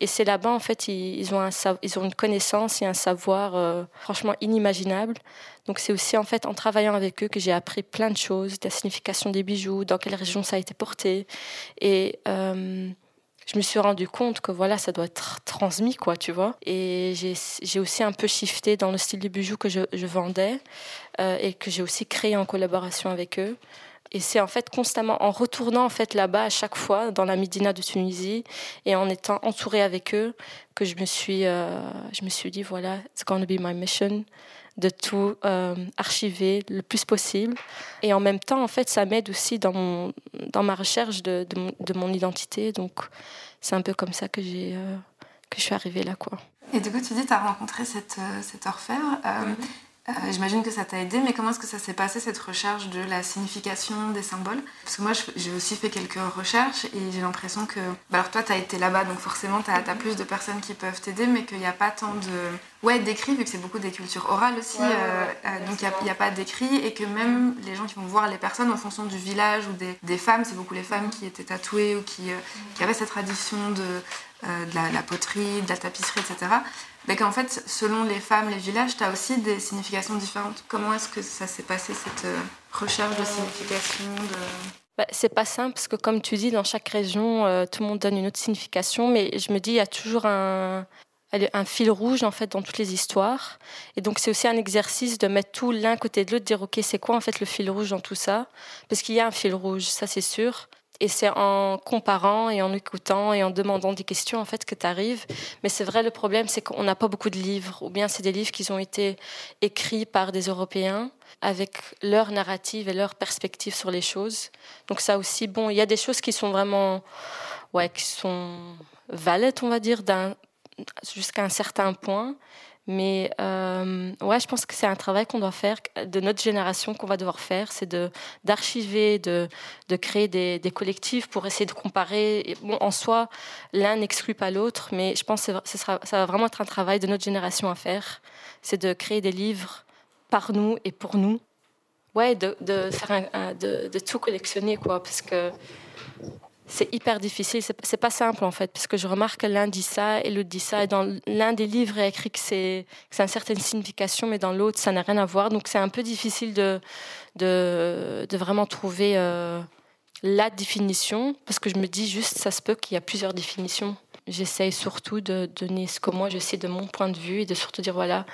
Et c'est là-bas en fait ils, ont un, ils ont une connaissance et un savoir euh, franchement inimaginable. Donc c'est aussi en fait en travaillant avec eux que j'ai appris plein de choses, la signification des bijoux, dans quelle région ça a été porté et euh, je me suis rendu compte que voilà, ça doit être transmis, quoi, tu vois. Et j'ai aussi un peu shifté dans le style de bijoux que je, vendais euh, et que j'ai aussi créé en collaboration avec eux. Et c'est en fait constamment en retournant en fait là-bas à chaque fois dans la Médina de Tunisie et en étant entourée avec eux que je me suis, euh, je me suis dit voilà, it's gonna be my mission de tout euh, archiver le plus possible. Et en même temps, en fait, ça m'aide aussi dans, mon, dans ma recherche de, de, mon, identité. Donc, c'est un peu comme ça que, j'ai, euh, que je suis arrivée là. Quoi. Et du coup, tu dis, tu as rencontré cette, euh, cette orfèvre. Euh, j'imagine que ça t'a aidé, mais comment est-ce que ça s'est passé cette recherche de la signification des symboles? Parce que moi, j'ai aussi fait quelques recherches et j'ai l'impression que. Bah alors, toi, t'as été là-bas, donc forcément, t'as as plus de personnes qui peuvent t'aider, mais qu'il n'y a pas tant de. Ouais, d'écrits, vu que c'est beaucoup des cultures orales aussi, euh, euh, donc il n'y a, pas d'écrits, et que même les gens qui vont voir les personnes en fonction du village ou des, des femmes, c'est beaucoup les femmes qui étaient tatouées ou qui, qui avaient cette tradition de, de la, la, poterie, de la tapisserie, etc mais qu'en fait, selon les femmes, les villages, tu as aussi des significations différentes. Comment est-ce que ça s'est passé, cette euh, recherche de signification de... Bah, c'est pas simple parce que comme tu dis, dans chaque région, euh, tout le monde donne une autre signification, mais je me dis, il y a toujours un... un fil rouge en fait dans toutes les histoires. Et donc c'est aussi un exercice de mettre tout l'un côté de l'autre, dire ok c'est quoi en fait le fil rouge dans tout ça, parce qu'il y a un fil rouge, ça c'est sûr. Et c'est en comparant et en écoutant et en demandant des questions en fait que tu arrives. Mais c'est vrai le problème c'est qu'on n'a pas beaucoup de livres, ou bien c'est des livres qui ont été écrits par des Européens avec leur narrative et leur perspective sur les choses. Donc ça aussi bon, il y a des choses qui sont vraiment ouais qui sont valides on va dire jusqu'à un certain point. Mais euh, ouais, je pense que c'est un travail qu'on doit faire, de notre génération, qu'on va devoir faire, c'est d'archiver, de, de créer des, des, collectifs pour essayer de comparer. Bon, en soi, l'un n'exclut pas l'autre, mais je pense que ça va vraiment être un travail de notre génération à faire. C'est de créer des livres par nous et pour nous. Ouais, de, de, de tout collectionner, quoi, parce que c'est hyper difficile. C'est pas simple en fait, parce que je remarque que l'un dit ça et l'autre dit ça. Et dans l'un des livres, a écrit que c'est une certaine signification, mais dans l'autre, ça n'a rien à voir. Donc c'est un peu difficile de, de, de vraiment trouver euh, la définition, parce que je me dis juste, ça se peut qu'il y a plusieurs définitions. J'essaye surtout de donner ce que moi je sais de mon point de vue et de surtout dire voilà,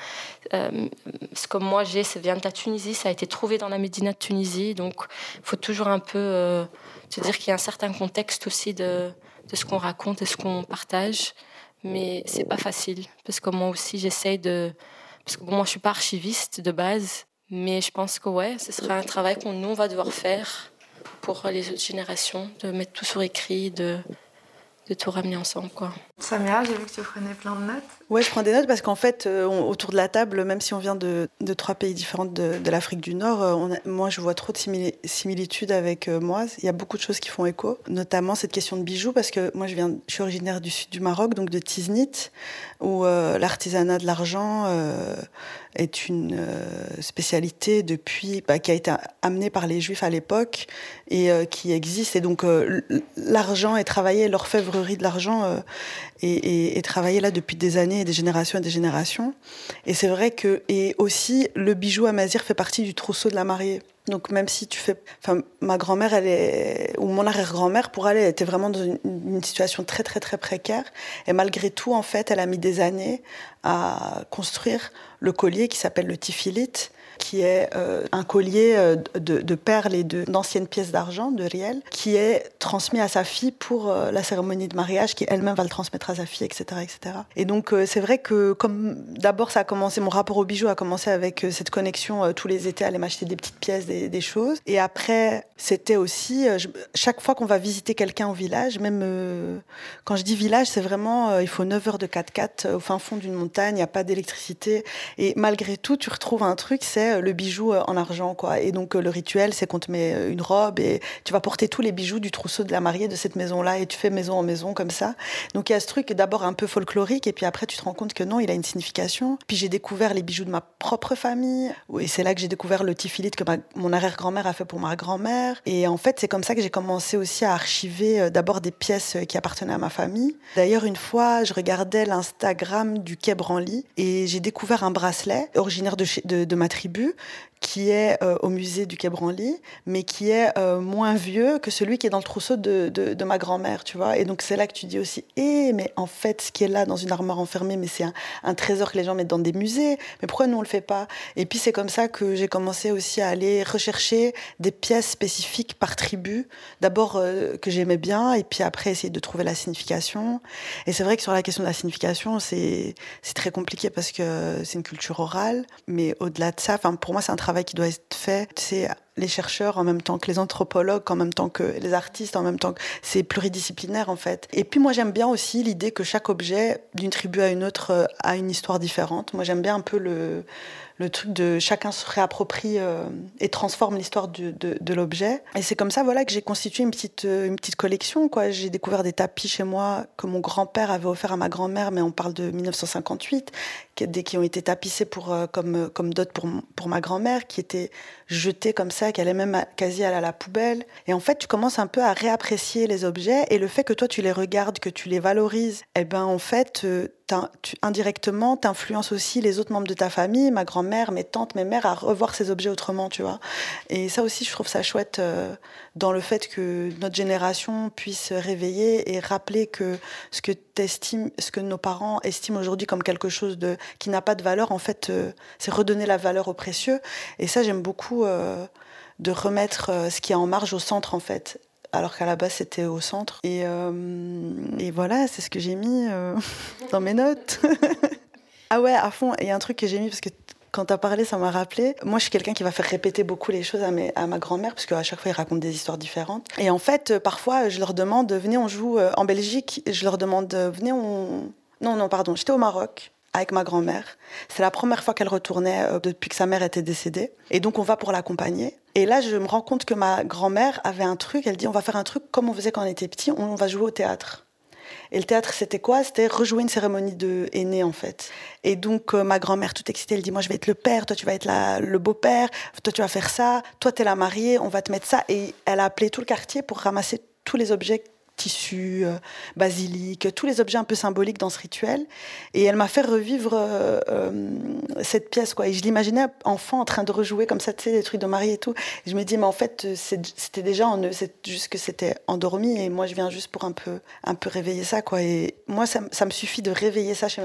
euh, ce que moi j'ai, ça vient de la Tunisie, ça a été trouvé dans la Médina de Tunisie, donc il faut toujours un peu. Euh, c'est-à-dire qu'il y a un certain contexte aussi de, de ce qu'on raconte et ce qu'on partage. Mais c'est pas facile. Parce que moi aussi, j'essaye de. Parce que moi, je suis pas archiviste de base. Mais je pense que ouais, ce sera un travail qu'on nous, va devoir faire pour les autres générations, de mettre tout sur écrit, de, de tout ramener ensemble. Quoi. Samia, j'ai vu que tu prenais plein de notes. Ouais, je prends des notes parce qu'en fait, euh, autour de la table, même si on vient de, trois pays différents de, l'Afrique du Nord, euh, moi je vois trop de similitudes avec euh, moi. Il y a beaucoup de choses qui font écho, notamment cette question de bijoux parce que moi je, viens, je suis originaire du sud du Maroc, donc de Tiznit, où l'artisanat de l'argent est une spécialité depuis, bah, qui a été amenée par les Juifs à l'époque et qui existe. Et donc l'argent est travaillé, l'orfèvrerie de l'argent et, et, travaillé là depuis des années, des générations et des générations. Et c'est vrai que, et aussi, le bijou à Mazir fait partie du trousseau de la mariée. Donc même si tu fais, enfin ma grand-mère, elle est ou mon arrière-grand-mère, pour elle, elle était vraiment dans une, situation très très très précaire. Et malgré tout, en fait, elle a mis des années à construire le collier qui s'appelle le tifilite, qui est euh, un collier euh, de, perles et d'anciennes pièces d'argent, de riel, qui est transmis à sa fille pour euh, la cérémonie de mariage, qui elle-même va le transmettre à sa fille, etc. etc. Et donc c'est vrai que comme d'abord ça a commencé, mon rapport au bijou a commencé avec cette connexion tous les étés, aller m'acheter des petites pièces, des, des, choses. Et après, c'était aussi, chaque fois qu'on va visiter quelqu'un au village, même quand je dis village, c'est vraiment, il faut 9 heures de 4x4 au fin fond d'une montagne, il n'y a pas d'électricité. Et malgré tout, tu retrouves un truc, c'est euh, le bijou euh, en argent, quoi. Et donc, euh, le rituel, c'est qu'on te met une robe et tu vas porter tous les bijoux du trousseau de la mariée de cette maison-là et tu fais maison en maison comme ça. Donc, il y a ce truc d'abord un peu folklorique et puis après, tu te rends compte que non, il a une signification. Puis, j'ai découvert les bijoux de ma propre famille et c'est là que j'ai découvert le tifilite que mon arrière-grand-mère a fait pour ma grand-mère. Et en fait, c'est comme ça que j'ai commencé aussi à archiver d'abord des pièces qui appartenaient à ma famille. D'ailleurs, une fois, je regardais l'Instagram du Quai Branly et j'ai découvert un bracelet originaire de, ma tribu début qui est euh, au musée du Quai Branly, mais qui est euh, moins vieux que celui qui est dans le trousseau de, de, ma grand-mère, tu vois. Et donc c'est là que tu dis aussi, eh, mais en fait, ce qui est là dans une armoire enfermée, mais c'est un, trésor que les gens mettent dans des musées. Mais pourquoi nous on le fait pas? Et puis c'est comme ça que j'ai commencé aussi à aller rechercher des pièces spécifiques par tribu. D'abord euh, que j'aimais bien, et puis après essayer de trouver la signification. Et c'est vrai que sur la question de la signification, c'est très compliqué parce que c'est une culture orale, mais au-delà de ça, pour moi c'est un travail travail qui doit être fait. C'est les chercheurs en même temps que les anthropologues, en même temps que les artistes, en même temps que c'est pluridisciplinaire en fait. Et puis moi j'aime bien aussi l'idée que chaque objet d'une tribu à une autre euh, a une histoire différente. Moi j'aime bien un peu le le truc de chacun se réapproprie euh, et transforme l'histoire de, de, l'objet. Et c'est comme ça, voilà, que j'ai constitué une petite, euh, une petite collection, quoi. J'ai découvert des tapis chez moi que mon grand-père avait offert à ma grand-mère, mais on parle de 1958, qui, ont été tapissés pour, euh, comme, comme dot pour, pour ma grand-mère, qui étaient jetés comme ça, qui allaient même quasi à la poubelle. Et en fait, tu commences un peu à réapprécier les objets et le fait que toi, tu les regardes, que tu les valorises, eh ben, en fait, tu indirectement, t'influences aussi les autres membres de ta famille, ma grand-mère, mes tantes, mes mères, à revoir ces objets autrement, tu vois. Et ça aussi, je trouve ça chouette euh, dans le fait que notre génération puisse réveiller et rappeler que ce que ce que nos parents estiment aujourd'hui comme quelque chose de qui n'a pas de valeur, en fait, euh, c'est redonner la valeur au précieux. Et ça, j'aime beaucoup euh, de remettre ce qui est en marge au centre, en fait alors qu'à la base c'était au centre. Et, euh, et voilà, c'est ce que j'ai mis euh, dans mes notes. ah ouais, à fond, il y a un truc que j'ai mis parce que quand tu as parlé, ça m'a rappelé. Moi, je suis quelqu'un qui va faire répéter beaucoup les choses à, mes, à ma grand-mère, parce qu'à chaque fois, il raconte des histoires différentes. Et en fait, parfois, je leur demande, venez, on joue euh, en Belgique. Je leur demande, venez, on... Non, non, pardon, j'étais au Maroc avec ma grand-mère. C'est la première fois qu'elle retournait euh, depuis que sa mère était décédée. Et donc on va pour l'accompagner. Et là, je me rends compte que ma grand-mère avait un truc. Elle dit on va faire un truc comme on faisait quand on était petit. On va jouer au théâtre. Et le théâtre, c'était quoi? C'était rejouer une cérémonie de aîné, en fait. Et donc, euh, ma grand-mère, toute excitée, elle dit Moi, je vais être le père, toi, tu vas être le beau-père, toi, tu vas faire ça, toi, tu es la mariée, on va te mettre ça. Et elle a appelé tout le quartier pour ramasser tous les objets tissu, euh, basilic, tous les objets un peu symboliques dans ce rituel. Et elle m'a fait revivre euh, euh, cette pièce, quoi. Et je l'imaginais enfant en train de rejouer comme ça, tu sais, des trucs de mari et tout. Et je me dis, mais en fait, c'était déjà en eux, c'est juste que c'était endormi. Et moi, je viens juste pour un peu, un peu réveiller ça, quoi. Et moi, ça, me suffit de réveiller ça chez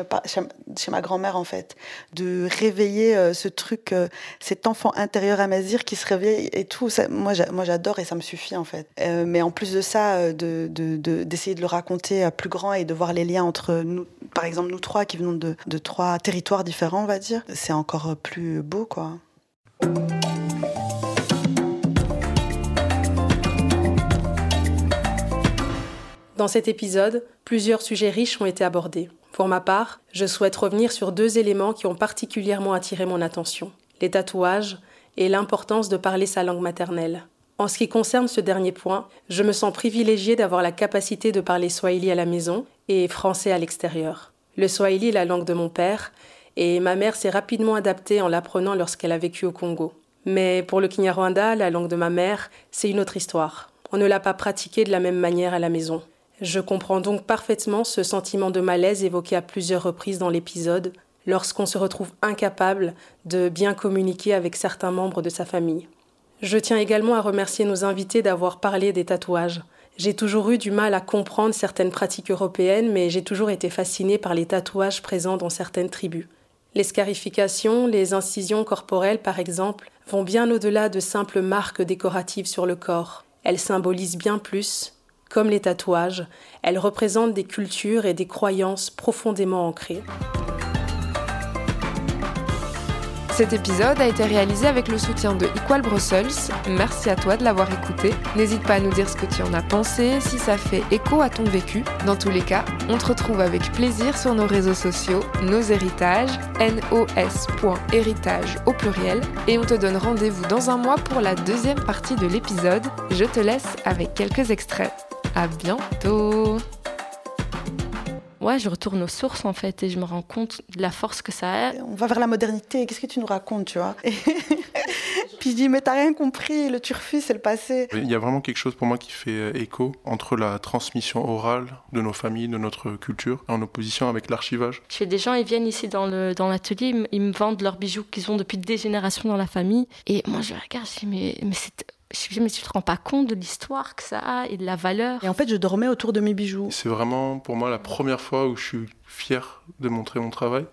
ma grand-mère, en fait. De réveiller ce truc, cet enfant intérieur à Mazir qui se réveille et tout. Ça, moi, j'adore et ça me suffit, en fait. mais en plus de ça, de d'essayer de, le raconter à plus grand et de voir les liens entre nous, par exemple nous trois qui venons de, de trois territoires différents, on va dire, c'est encore plus beau, quoi. Dans cet épisode, plusieurs sujets riches ont été abordés. Pour ma part, je souhaite revenir sur deux éléments qui ont particulièrement attiré mon attention les tatouages et l'importance de parler sa langue maternelle. En ce qui concerne ce dernier point, je me sens privilégiée d'avoir la capacité de parler swahili à la maison et français à l'extérieur. Le swahili est la langue de mon père, et ma mère s'est rapidement adaptée en l'apprenant lorsqu'elle a vécu au Congo. Mais pour le Kinyarwanda, la langue de ma mère, c'est une autre histoire. On ne l'a pas pratiquée de la même manière à la maison. Je comprends donc parfaitement ce sentiment de malaise évoqué à plusieurs reprises dans l'épisode, lorsqu'on se retrouve incapable de bien communiquer avec certains membres de sa famille. Je tiens également à remercier nos invités d'avoir parlé des tatouages. J'ai toujours eu du mal à comprendre certaines pratiques européennes, mais j'ai toujours été fascinée par les tatouages présents dans certaines tribus. Les scarifications, les incisions corporelles par exemple, vont bien au-delà de simples marques décoratives sur le corps. Elles symbolisent bien plus. Comme les tatouages, elles représentent des cultures et des croyances profondément ancrées. Cet épisode a été réalisé avec le soutien de Equal Brussels. Merci à toi de l'avoir écouté. N'hésite pas à nous dire ce que tu en as pensé, si ça fait écho à ton vécu. Dans tous les cas, on te retrouve avec plaisir sur nos réseaux sociaux, nos héritages, nos.héritage au pluriel. Et on te donne rendez-vous dans un mois pour la deuxième partie de l'épisode. Je te laisse avec quelques extraits. À bientôt! Ouais, je retourne aux sources en fait et je me rends compte de la force que ça a. On va vers la modernité, qu'est-ce que tu nous racontes, tu vois? Puis je dis, mais t'as rien compris, le turfu, c'est le passé. Il y a vraiment quelque chose pour moi qui fait euh, écho entre la transmission orale de nos familles, de notre culture, en opposition avec l'archivage. Je fais des gens, ils viennent ici dans l'atelier, dans ils me vendent leurs bijoux qu'ils ont depuis des générations dans la famille. Et moi, je regarde, je dis, mais, mais c'est je me suis te rends pas compte de l'histoire que ça a et de la valeur. Et en fait, je dormais autour de mes bijoux. C'est vraiment pour moi la première fois où je suis fier de montrer mon travail.